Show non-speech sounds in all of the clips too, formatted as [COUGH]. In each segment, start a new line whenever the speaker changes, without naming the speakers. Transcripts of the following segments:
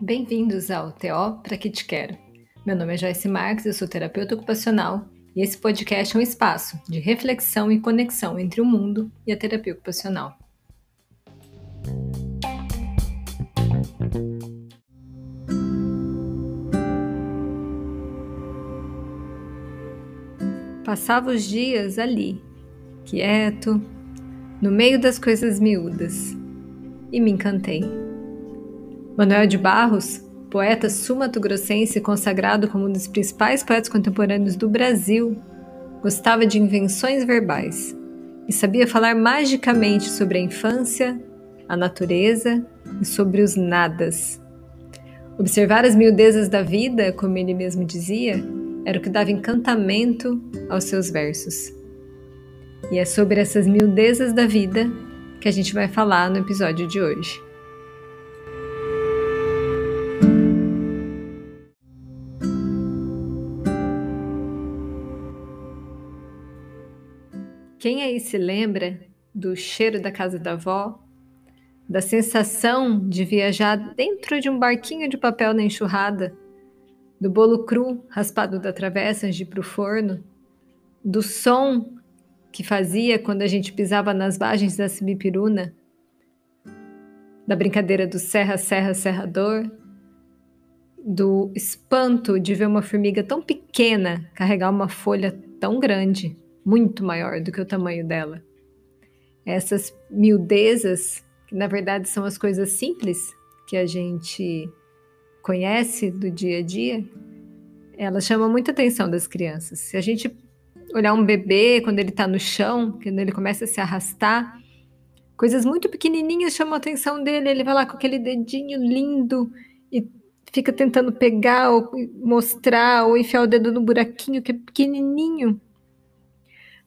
Bem-vindos ao TO Pra Que Te Quero. Meu nome é Joyce Marques, eu sou terapeuta ocupacional e esse podcast é um espaço de reflexão e conexão entre o mundo e a terapia ocupacional. Passava os dias ali, quieto, no meio das coisas miúdas, e me encantei. Manuel de Barros, poeta sumato-grossense consagrado como um dos principais poetas contemporâneos do Brasil, gostava de invenções verbais e sabia falar magicamente sobre a infância, a natureza e sobre os nadas. Observar as miudezas da vida, como ele mesmo dizia, era o que dava encantamento aos seus versos. E é sobre essas miudezas da vida que a gente vai falar no episódio de hoje. Quem aí se lembra do cheiro da casa da avó? Da sensação de viajar dentro de um barquinho de papel na enxurrada? Do bolo cru raspado da travessa antes de ir para o forno? Do som que fazia quando a gente pisava nas vagens da Sibipiruna? Da brincadeira do serra, serra, serrador? Do espanto de ver uma formiga tão pequena carregar uma folha tão grande? muito maior do que o tamanho dela. Essas miudezas, que na verdade são as coisas simples que a gente conhece do dia a dia, elas chamam muita atenção das crianças. Se a gente olhar um bebê quando ele está no chão, quando ele começa a se arrastar, coisas muito pequenininhas chamam a atenção dele. Ele vai lá com aquele dedinho lindo e fica tentando pegar ou mostrar ou enfiar o dedo no buraquinho que é pequenininho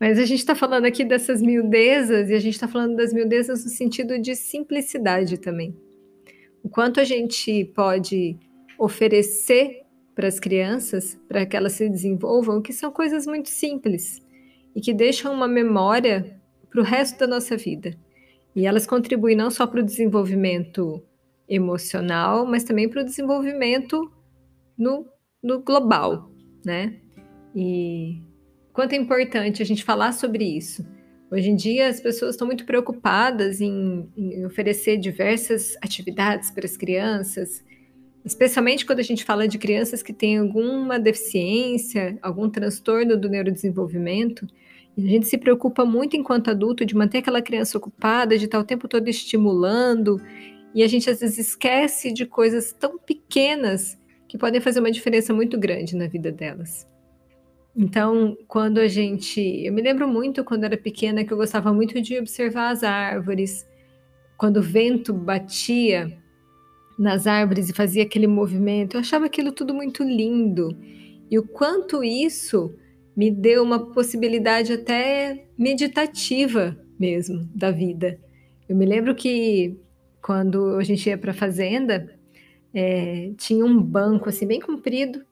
mas a gente está falando aqui dessas miudezas e a gente está falando das miudezas no sentido de simplicidade também. O quanto a gente pode oferecer para as crianças, para que elas se desenvolvam, que são coisas muito simples e que deixam uma memória para o resto da nossa vida. E elas contribuem não só para o desenvolvimento emocional, mas também para o desenvolvimento no, no global, né? E quanto é importante a gente falar sobre isso. Hoje em dia, as pessoas estão muito preocupadas em, em oferecer diversas atividades para as crianças, especialmente quando a gente fala de crianças que têm alguma deficiência, algum transtorno do neurodesenvolvimento. A gente se preocupa muito enquanto adulto de manter aquela criança ocupada, de estar o tempo todo estimulando, e a gente às vezes esquece de coisas tão pequenas que podem fazer uma diferença muito grande na vida delas. Então, quando a gente. Eu me lembro muito quando era pequena que eu gostava muito de observar as árvores. Quando o vento batia nas árvores e fazia aquele movimento, eu achava aquilo tudo muito lindo. E o quanto isso me deu uma possibilidade até meditativa mesmo da vida. Eu me lembro que quando a gente ia para a fazenda, é, tinha um banco assim bem comprido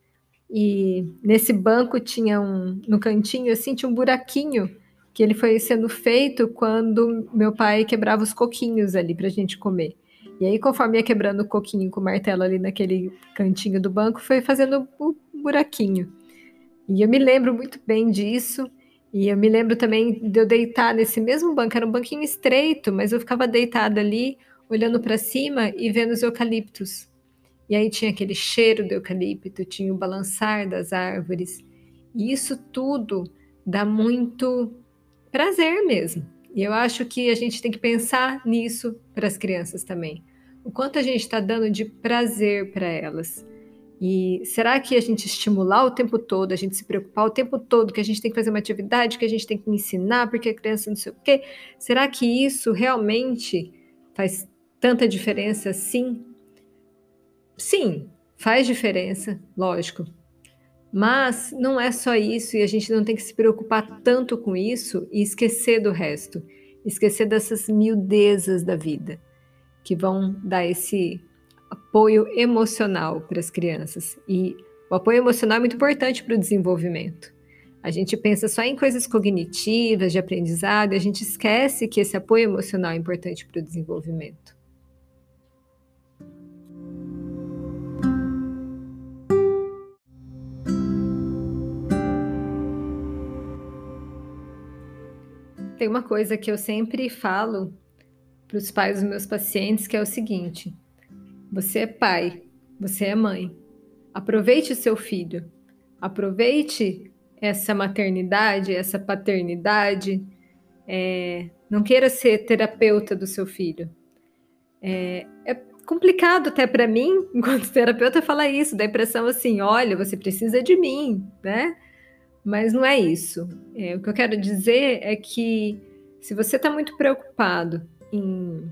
e nesse banco tinha um, no cantinho assim, tinha um buraquinho que ele foi sendo feito quando meu pai quebrava os coquinhos ali para a gente comer. E aí, conforme ia quebrando o coquinho com o martelo ali naquele cantinho do banco, foi fazendo o buraquinho. E eu me lembro muito bem disso. E eu me lembro também de eu deitar nesse mesmo banco, era um banquinho estreito, mas eu ficava deitada ali, olhando para cima e vendo os eucaliptos. E aí tinha aquele cheiro do eucalipto, tinha o balançar das árvores. E isso tudo dá muito prazer mesmo. E eu acho que a gente tem que pensar nisso para as crianças também. O quanto a gente está dando de prazer para elas. E será que a gente estimular o tempo todo, a gente se preocupar o tempo todo, que a gente tem que fazer uma atividade, que a gente tem que ensinar, porque a criança não sei o quê? Será que isso realmente faz tanta diferença assim Sim, faz diferença, lógico. Mas não é só isso e a gente não tem que se preocupar tanto com isso e esquecer do resto, esquecer dessas miudezas da vida que vão dar esse apoio emocional para as crianças. E o apoio emocional é muito importante para o desenvolvimento. A gente pensa só em coisas cognitivas, de aprendizado, e a gente esquece que esse apoio emocional é importante para o desenvolvimento. Tem uma coisa que eu sempre falo para os pais dos meus pacientes que é o seguinte: você é pai, você é mãe. Aproveite seu filho. Aproveite essa maternidade, essa paternidade. É, não queira ser terapeuta do seu filho. É, é complicado até para mim, [LAUGHS] enquanto terapeuta, falar isso, da impressão assim, olha, você precisa de mim, né? Mas não é isso. É, o que eu quero dizer é que se você está muito preocupado em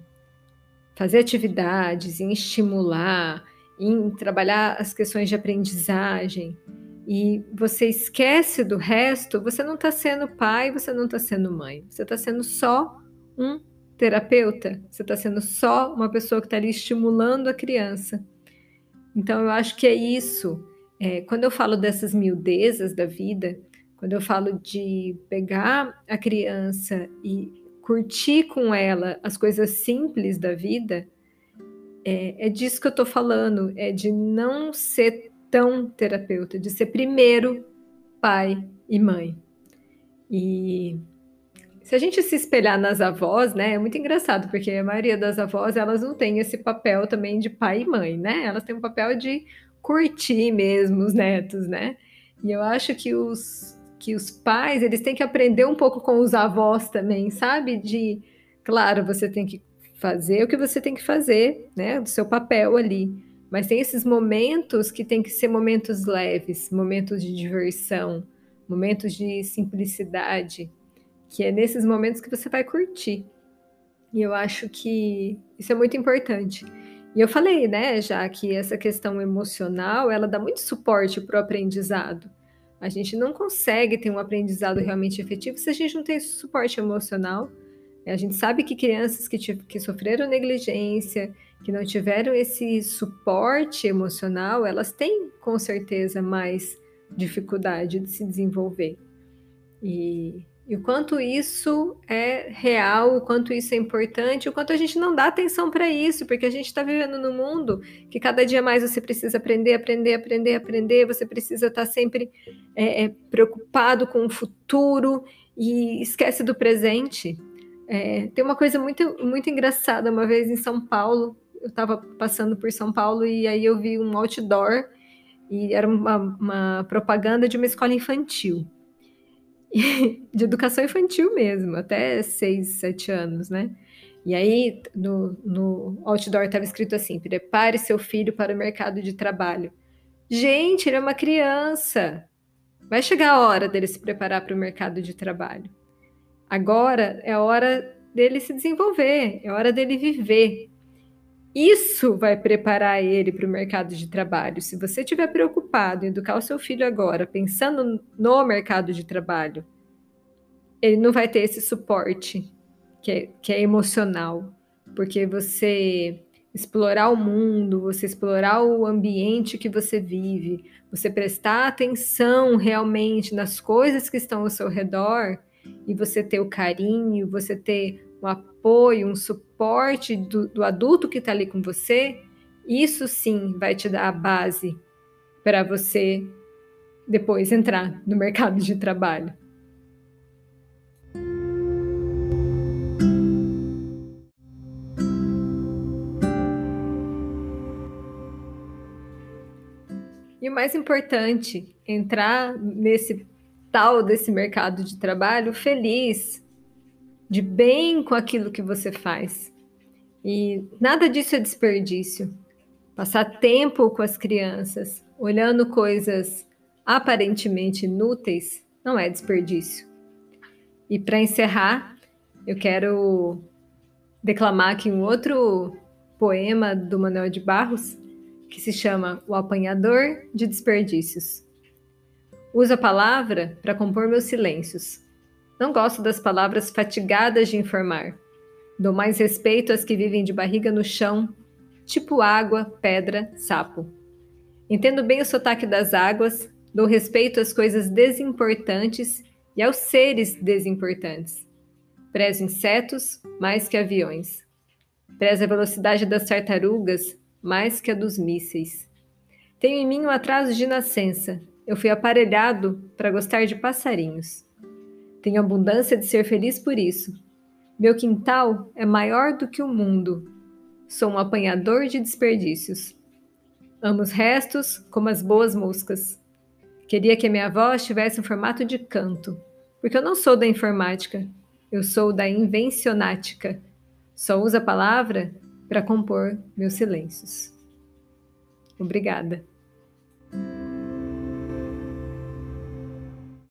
fazer atividades, em estimular, em trabalhar as questões de aprendizagem, e você esquece do resto, você não está sendo pai, você não está sendo mãe. Você está sendo só um terapeuta, você está sendo só uma pessoa que está ali estimulando a criança. Então, eu acho que é isso. É, quando eu falo dessas miudezas da vida, quando eu falo de pegar a criança e curtir com ela as coisas simples da vida, é, é disso que eu estou falando, é de não ser tão terapeuta, de ser primeiro pai e mãe. E se a gente se espelhar nas avós, né, é muito engraçado, porque a maioria das avós, elas não tem esse papel também de pai e mãe, né? Elas têm um papel de curtir mesmo os netos, né? E eu acho que os, que os pais, eles têm que aprender um pouco com os avós também, sabe? De, claro, você tem que fazer o que você tem que fazer, né? Do seu papel ali. Mas tem esses momentos que tem que ser momentos leves, momentos de diversão, momentos de simplicidade, que é nesses momentos que você vai curtir. E eu acho que isso é muito importante. E eu falei, né, já que essa questão emocional, ela dá muito suporte para o aprendizado. A gente não consegue ter um aprendizado realmente efetivo se a gente não tem suporte emocional. A gente sabe que crianças que, que sofreram negligência, que não tiveram esse suporte emocional, elas têm com certeza mais dificuldade de se desenvolver. E e o quanto isso é real, o quanto isso é importante, o quanto a gente não dá atenção para isso, porque a gente está vivendo num mundo que cada dia mais você precisa aprender, aprender, aprender, aprender, você precisa estar tá sempre é, é, preocupado com o futuro e esquece do presente. É, tem uma coisa muito, muito engraçada, uma vez em São Paulo, eu estava passando por São Paulo e aí eu vi um outdoor e era uma, uma propaganda de uma escola infantil. [LAUGHS] de educação infantil mesmo, até 6, 7 anos, né? E aí, no, no outdoor estava escrito assim: prepare seu filho para o mercado de trabalho. Gente, ele é uma criança. Vai chegar a hora dele se preparar para o mercado de trabalho. Agora é a hora dele se desenvolver, é a hora dele viver. Isso vai preparar ele para o mercado de trabalho. Se você estiver preocupado em educar o seu filho agora, pensando no mercado de trabalho, ele não vai ter esse suporte que é, que é emocional, porque você explorar o mundo, você explorar o ambiente que você vive, você prestar atenção realmente nas coisas que estão ao seu redor e você ter o carinho, você ter um apoio, um suporte do, do adulto que está ali com você, isso sim vai te dar a base para você depois entrar no mercado de trabalho. E o mais importante, entrar nesse tal desse mercado de trabalho feliz, de bem com aquilo que você faz. E nada disso é desperdício. Passar tempo com as crianças, olhando coisas aparentemente inúteis, não é desperdício. E para encerrar, eu quero declamar aqui um outro poema do Manuel de Barros, que se chama O Apanhador de Desperdícios. Uso a palavra para compor meus silêncios, não gosto das palavras fatigadas de informar. Dou mais respeito às que vivem de barriga no chão, tipo água, pedra, sapo. Entendo bem o sotaque das águas, Dou respeito às coisas desimportantes e aos seres desimportantes. Prezo insetos mais que aviões. Prezo a velocidade das tartarugas mais que a dos mísseis. Tenho em mim um atraso de nascença. Eu fui aparelhado para gostar de passarinhos. Tenho abundância de ser feliz por isso. Meu quintal é maior do que o mundo. Sou um apanhador de desperdícios. Amo os restos como as boas moscas. Queria que a minha voz tivesse um formato de canto, porque eu não sou da informática, eu sou da invencionática. Só uso a palavra para compor meus silêncios. Obrigada.